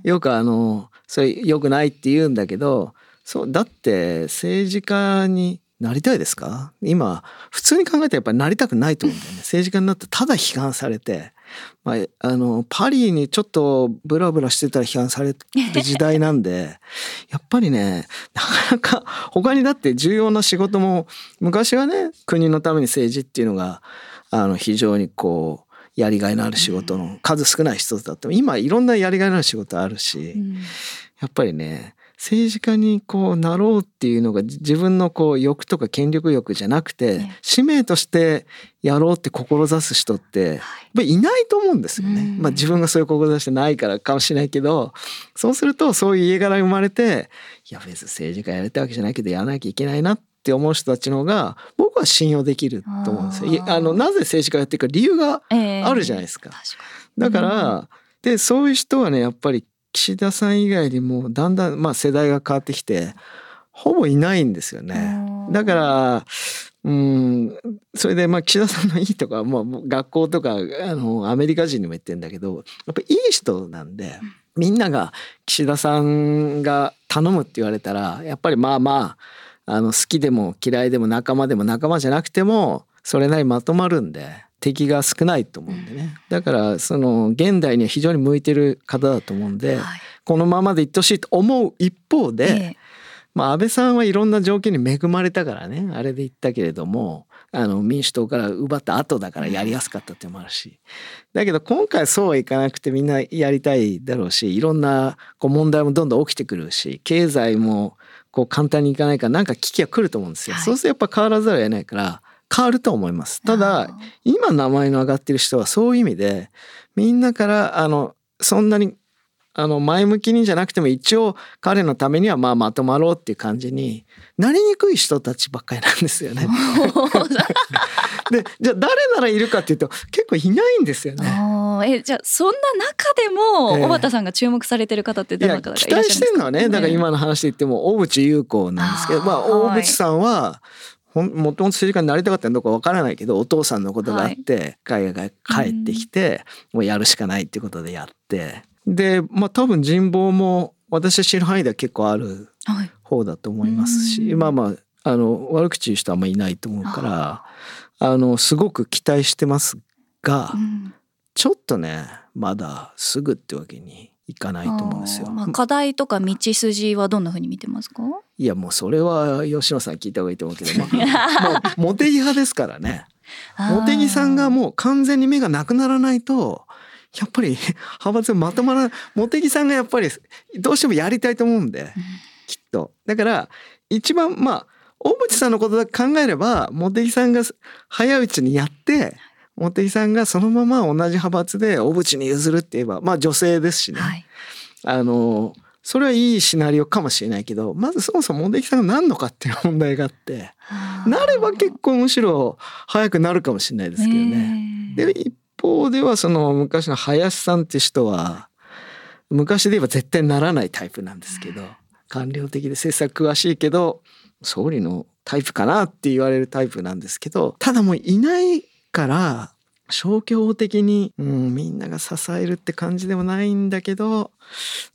よくあのそれ良くないって言うんだけどそうだって政治家になりたいですか？今普通に考えてやっぱりなりたくないと思うんだよね。*laughs* 政治家になってただ批判されてまあ、あのパリにちょっとブラブラしてたら批判される時代なんで *laughs* やっぱりねなかなか *laughs* 他にだって重要な仕事も昔はね国のために政治っていうのがあの非常にこうやりがいのある仕事の数少ない一つだった。今いろんなやりがいのある仕事あるし、やっぱりね政治家にこうなろうっていうのが自分のこう欲とか権力欲じゃなくて、使命としてやろうって志す人ってやっぱりいないと思うんですよね。まあ自分がそういう志してないからかもしれないけどそうするとそういう家柄生まれていや別に政治家やりたいわけじゃないけどやらなきゃいけないなって思う人たちの方が僕は信用できると思うんですよ。あのなぜ政治家やってるか理由があるじゃないですか。えー、だから、でそういう人はねやっぱり岸田さん以外にもだんだんまあ世代が変わってきてほぼいないんですよね。だからうんそれでまあ岸田さんのいいとか、まあ、学校とかあのアメリカ人にも言ってんだけどやっぱりいい人なんでみんなが岸田さんが頼むって言われたらやっぱりまあまああの好きでも嫌いでも仲間でも仲間じゃなくてもそれなりまとまるんで敵が少ないと思うんでね。だからその現代には非常に向いてる方だと思うんで、はい、このままでいってほしいと思う一方で、ええ、まあ安倍さんはいろんな条件に恵まれたからねあれで言ったけれどもあの民主党から奪った後だからやりやすかったっていうのもあるし。だけど今回そうはいかなくてみんなやりたいだろうしいろんなこう問題もどんどん起きてくるし経済もこう簡単にいかないからなんか危機が来ると思うんですよ。はい、そうするとやっぱ変わらざるを得ないから変わると思います。ただ今名前の上がってる人はそういう意味でみんなからあのそんなにあの前向きにじゃなくても一応彼のためにはまあまとまろうっていう感じになりにくい人たちばっかりなんですよね。*laughs* でじゃあ誰ならいるかっていうと結構いないんですよね。えじゃあそんな中でも小畑さんが注目されてる方ってどな方がいらっしゃるんですか、期待してるのはねだから今の話で言っても小渕優子なんですけど、まあ大渕さんはほんもともと政治家になりたかったのかわからないけどお父さんのことがあって、海外帰ってきて、もうやるしかないっていうことでやって。でまあ多分人望も私知る範囲では結構ある方だと思いますし、はい、まあまああの悪口言う人はあんまりいないと思うからあのすごく期待してますが、うん、ちょっとねまだすぐってわけにいかないと思うんですよ。まあ、課題とか道筋はどんなふうに見てますか？いやもうそれは吉野さん聞いた方がいいと思うけど、まあ、*laughs* もう茂木派ですからね。*laughs* 茂木さんがもう完全に目がなくならないとやっぱり *laughs* 派閥まとまらない。茂木さんがやっぱりどうしてもやりたいと思うんで、きっと。だから一番まあ大渕さんのことだけ考えれば茂木さんが早いうちにやって茂木さんがそのまま同じ派閥で小渕に譲るって言えばまあ女性ですしね、はい、あのそれはいいシナリオかもしれないけどまずそもそも茂木さんが何のかっていう問題があってなれば結構むしろ早くなるかもしれないですけどね。で一方ではその昔の林さんって人は昔で言えば絶対ならないタイプなんですけど。官僚的で政策詳しいけど総理のタイプかなって言われるタイプなんですけどただもういないから消去法的に、うん、みんなが支えるって感じでもないんだけど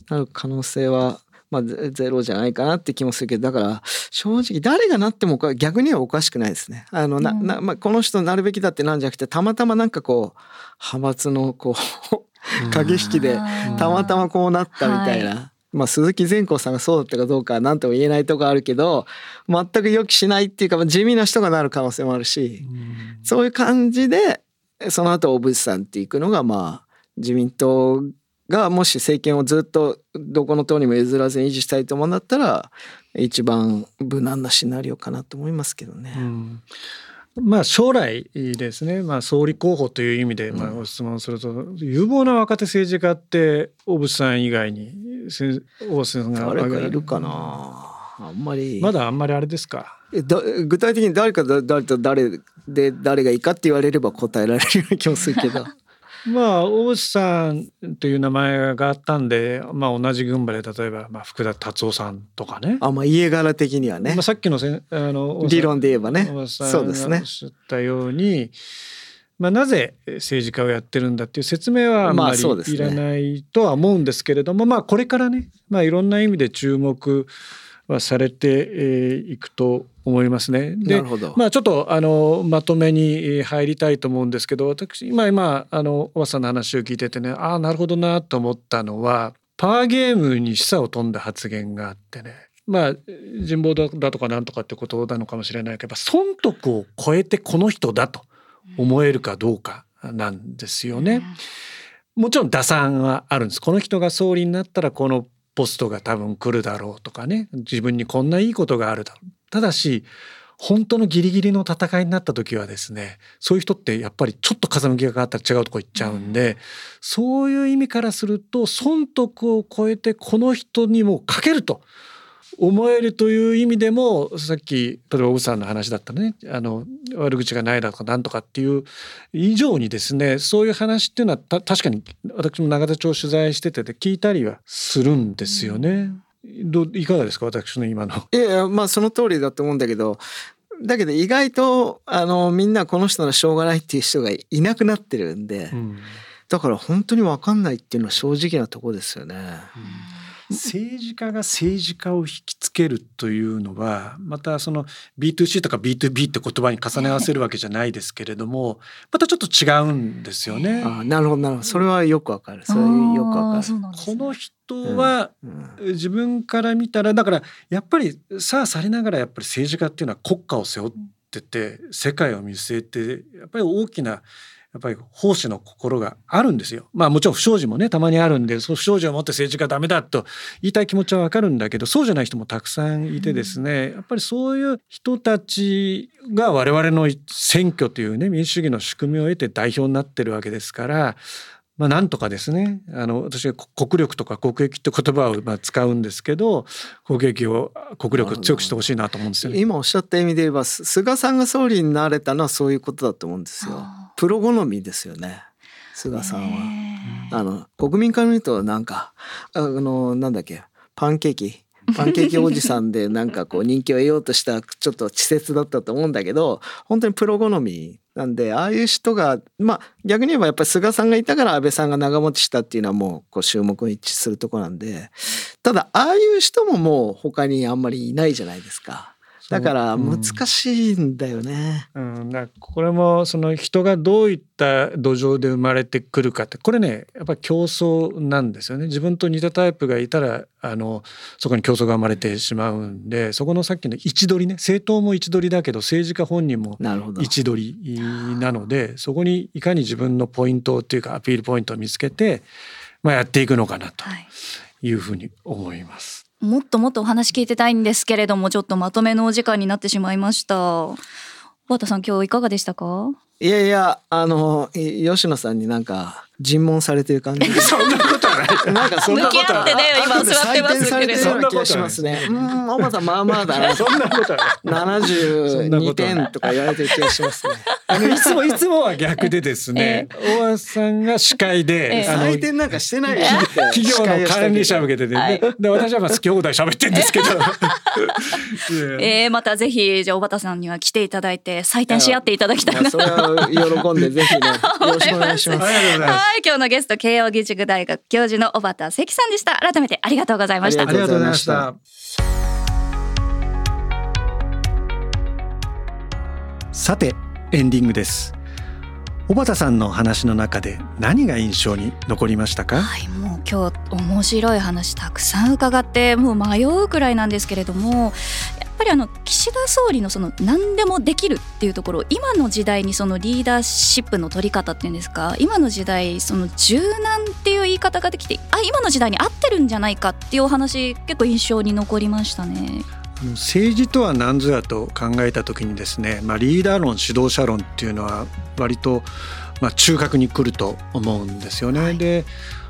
なる可能性はまあ、ゼロじゃないかなって気もするけどだから正直誰がなっても逆にはおかしくないですね。あのな、なまあ、この人なるべきだってなんじゃなくてたまたまなんかこう派閥のこう *laughs* 駆け引きでたまたまこうなったみたいな。はいまあ、鈴木善光さんがそうだったかどうかは何とも言えないとこあるけど全く予期しないっていうか地味な人がなる可能性もあるし、そういう感じでその後小渕さんっていくのがまあ自民党がもし政権をずっとどこの党にも譲らずに維持したいと思うんだったら一番無難なシナリオかなと思いますけどね。うんまあ、将来ですね、まあ、総理候補という意味で、まあ、ご質問すると、有望な若手政治家って小渕さん以外に大瀬さんが誰かいるかな。あんまり。まだあんまりあれですか？具体的に誰か誰と誰で誰がいいかって言われれば答えられるような気もするけどまあ大内さんという名前があったんで、まあ、同じ群馬で例えば、まあ、福田達夫さんとかね。あまあ家柄的にはね、まあ、さっきのせあの理論で言えばね。そうですね。おっしゃったように、まあ、なぜ政治家をやってるんだっていう説明はあんまりいらないとは思うんですけれども、まあ、これからね、まあ、いろんな意味で注目はされていくと思いますね。でまあちょっとあのまとめに入りたいと思うんですけど私今今あのおばさんの話を聞いててねああなるほどなと思ったのはパワーゲームに示唆を飛んだ発言があってねまあ人望だとかなんとかってことなのかもしれないけど損得を超えてこの人だと思えるかどうかなんですよね。もちろん打算はあるんです。この人が総理になったらこのポストが多分来るだろうとかね自分にこんないいことがあるだろうただし本当のギリギリの戦いになった時はですねそういう人ってやっぱりちょっと風向きが変わったら違うとこ行っちゃうんで、うん、そういう意味からすると損得を超えてこの人にもかけると思えるという意味でもさっき例えば小さんの話だったねあの悪口がないだとかなんとかっていう以上にですねそういう話っていうのは確かに私も永田町取材してて聞いたりはするんですよね。どいかがですか？私の今の。いやいやまあその通りだと思うんだけどだけど意外とあのみんなこの人のしょうがないっていう人がいなくなってるんで、うん、だから本当に分かんないっていうのは正直なとこですよね。うん政治家が政治家を引きつけるというのはまたその B2C とか B2B って言葉に重ね合わせるわけじゃないですけれどもまたちょっと違うんですよね。あなるほどなるほど。それはよくわかる。それよくわかる。この人は自分から見たらだからやっぱりさあされながらやっぱり政治家っていうのは国家を背負ってて世界を見据えてやっぱり大きなやっぱり奉仕の心があるんですよ。まあもちろん不祥事もねたまにあるんでその不祥事を持って政治家ダメだと言いたい気持ちはわかるんだけどそうじゃない人もたくさんいてですね、やっぱりそういう人たちが我々の選挙というね民主主義の仕組みを得て代表になってるわけですからまあ、なんとかですねあの私は国力とか国益って言葉をまあ使うんですけど国益を国力を強くしてほしいなと思うんですよね。今おっしゃった意味で言えば菅さんが総理になれたのはそういうことだと思うんですよ。プロ好みですよね菅さんは。あの国民から見るとなんかあのなんだっけパンケーキパンケーキおじさんで *laughs* なんかこう人気を得ようとしたちょっと稚拙だったと思うんだけど本当にプロ好みなんでああいう人がまあ逆に言えばやっぱり菅さんがいたから安倍さんが長持ちしたっていうのはもうこう注目の一致するとこなんでただああいう人ももう他にあんまりいないじゃないですか。だから難しいんだよね。うん、うん、だこれもその人がどういった土壌で生まれてくるかってこれねやっぱり競争なんですよね。自分と似たタイプがいたらあのそこに競争が生まれてしまうんでそこのさっきの位置取りね政党も位置取りだけど政治家本人も位置取りなのでそこにいかに自分のポイントっていうかアピールポイントを見つけて、まあ、やっていくのかなというふうに思います。もっともっとお話聞いてたいんですけれどもちょっとまとめのお時間になってしまいました。和田さん今日いかがでしたか？いやいやあの吉野さんになんか尋問されてる感じ。*laughs* そんなことはない。なんかそんなこと向き合ってね今座ってますけれど採点されてるような気がしますね。うんおばさんまあまあだな。そんなことはない。72点とか言われてる気がしますね。あのいつもいつもは逆でですね、大和さんが司会で、採点なんかしてない企業の管理者向けてね、はい。で私はまあ好き放題喋ってんですけど、*laughs* えー、またぜひじゃあ小畑さんには来ていただいて採点し合っていただきたいな。いやそれは喜んでぜひねよろしくお願いします。ありがとうございます。はい今日のゲスト慶應義塾大学教授の小畑関さんでした改めてありがとうございましたあありがとうございました。さてエンディングです。小畑さんの話の中で何が印象に残りましたか？はい、もう今日面白い話たくさん伺ってもう迷うくらいなんですけれどもぱりあの岸田総理のその何でもできるっていうところ今の時代にそのリーダーシップの取り方っていうんですか今の時代その柔軟っていう言い方ができてあ今の時代に合ってるんじゃないかっていうお話結構印象に残りましたね。政治とは何ぞやと考えた時にですね、まあ、リーダー論指導者論っていうのは割とまあ中核に来ると思うんですよね。はいで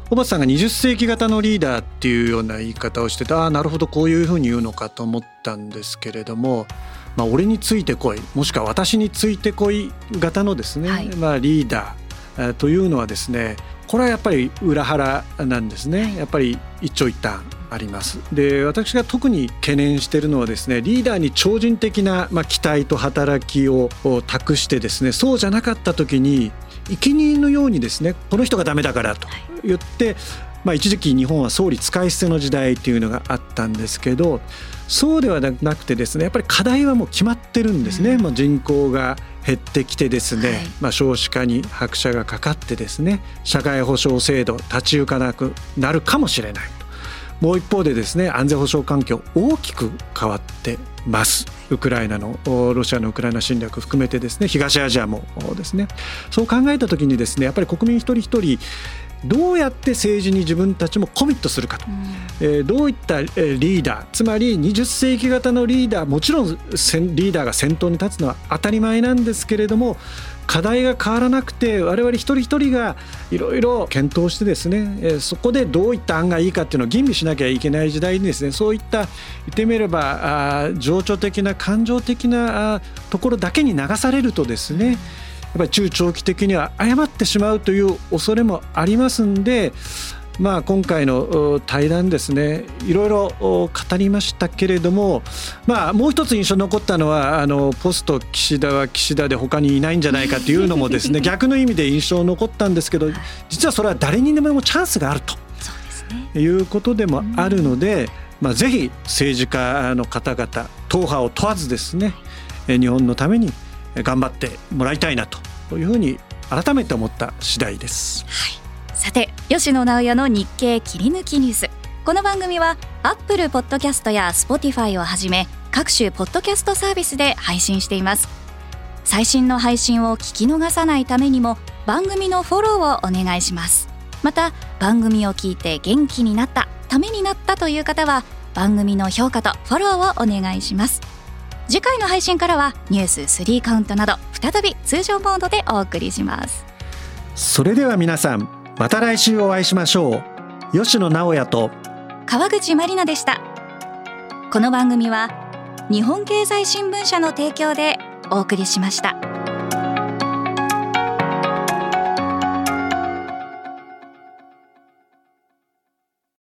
小畑さんが20世紀型のリーダーっていうような言い方をしててああなるほどこういうふうに言うのかと思ったんですけれども、まあ、俺についてこいもしくは私についてこい型のですね、はい。まあ、リーダーえーというのはですねこれはやっぱり裏腹なんですね、やっぱり一長一短あります。で私が特に懸念しているのはですねリーダーに超人的な、まあ、期待と働きをを託してですねそうじゃなかった時に生贄のようにですねこの人がダメだからと言って、まあ、一時期日本は総理使い捨ての時代っていうのがあったんですけどそうではなくてですねやっぱり課題はもう決まってるんですね、うん。もう人口が減ってきてですね、はい。まあ、少子化に拍車がかかってですね社会保障制度立ち行かなくなるかもしれない。ともう一方でですね安全保障環境大きく変わってます。ウクライナのおロシアのウクライナ侵略含めてですね東アジアもおですね。そう考えた時にですねやっぱり国民一人一人どうやって政治に自分たちもコミットするかと、えーどういったえーリーダーつまり20世紀型のリーダーもちろん先リーダーが先頭に立つのは当たり前なんですけれども課題が変わらなくて我々一人一人がいろいろ検討してですね、そこでどういった案がいいかっていうのを吟味しなきゃいけない時代にですねそういった言ってみればあ情緒的な感情的なところだけに流されるとですねやっぱり中長期的には誤ってしまうという恐れもありますんで、まあ、今回のお対談ですねいろいろお語りましたけれども、まあ、もう一つ印象に残ったのはあのポスト岸田は岸田で他にいないんじゃないかというのもですね *laughs* 逆の意味で印象に残ったんですけど実はそれは誰にでもチャンスがあると。ねいうことでもあるので、まあ、ぜひ政治家の方々党派を問わずですねえ日本のために頑張ってもらいたいなというふうに改めて思った次第です。さて吉野直也の日経切り抜きニュース。この番組はアップルポッドキャストや Spotify をはじめ各種ポッドキャストサービスで配信しています。最新の配信を聞き逃さないためにも番組のフォローをお願いします。また番組を聞いて元気になったためになったという方は番組の評価とフォローをお願いします。次回の配信からはニュース3カウントなど再び通常モードでお送りします。それでは皆さんまた来週お会いしましょう。吉野直也と。川口まりなでした。この番組は日本経済新聞社の提供でお送りしました。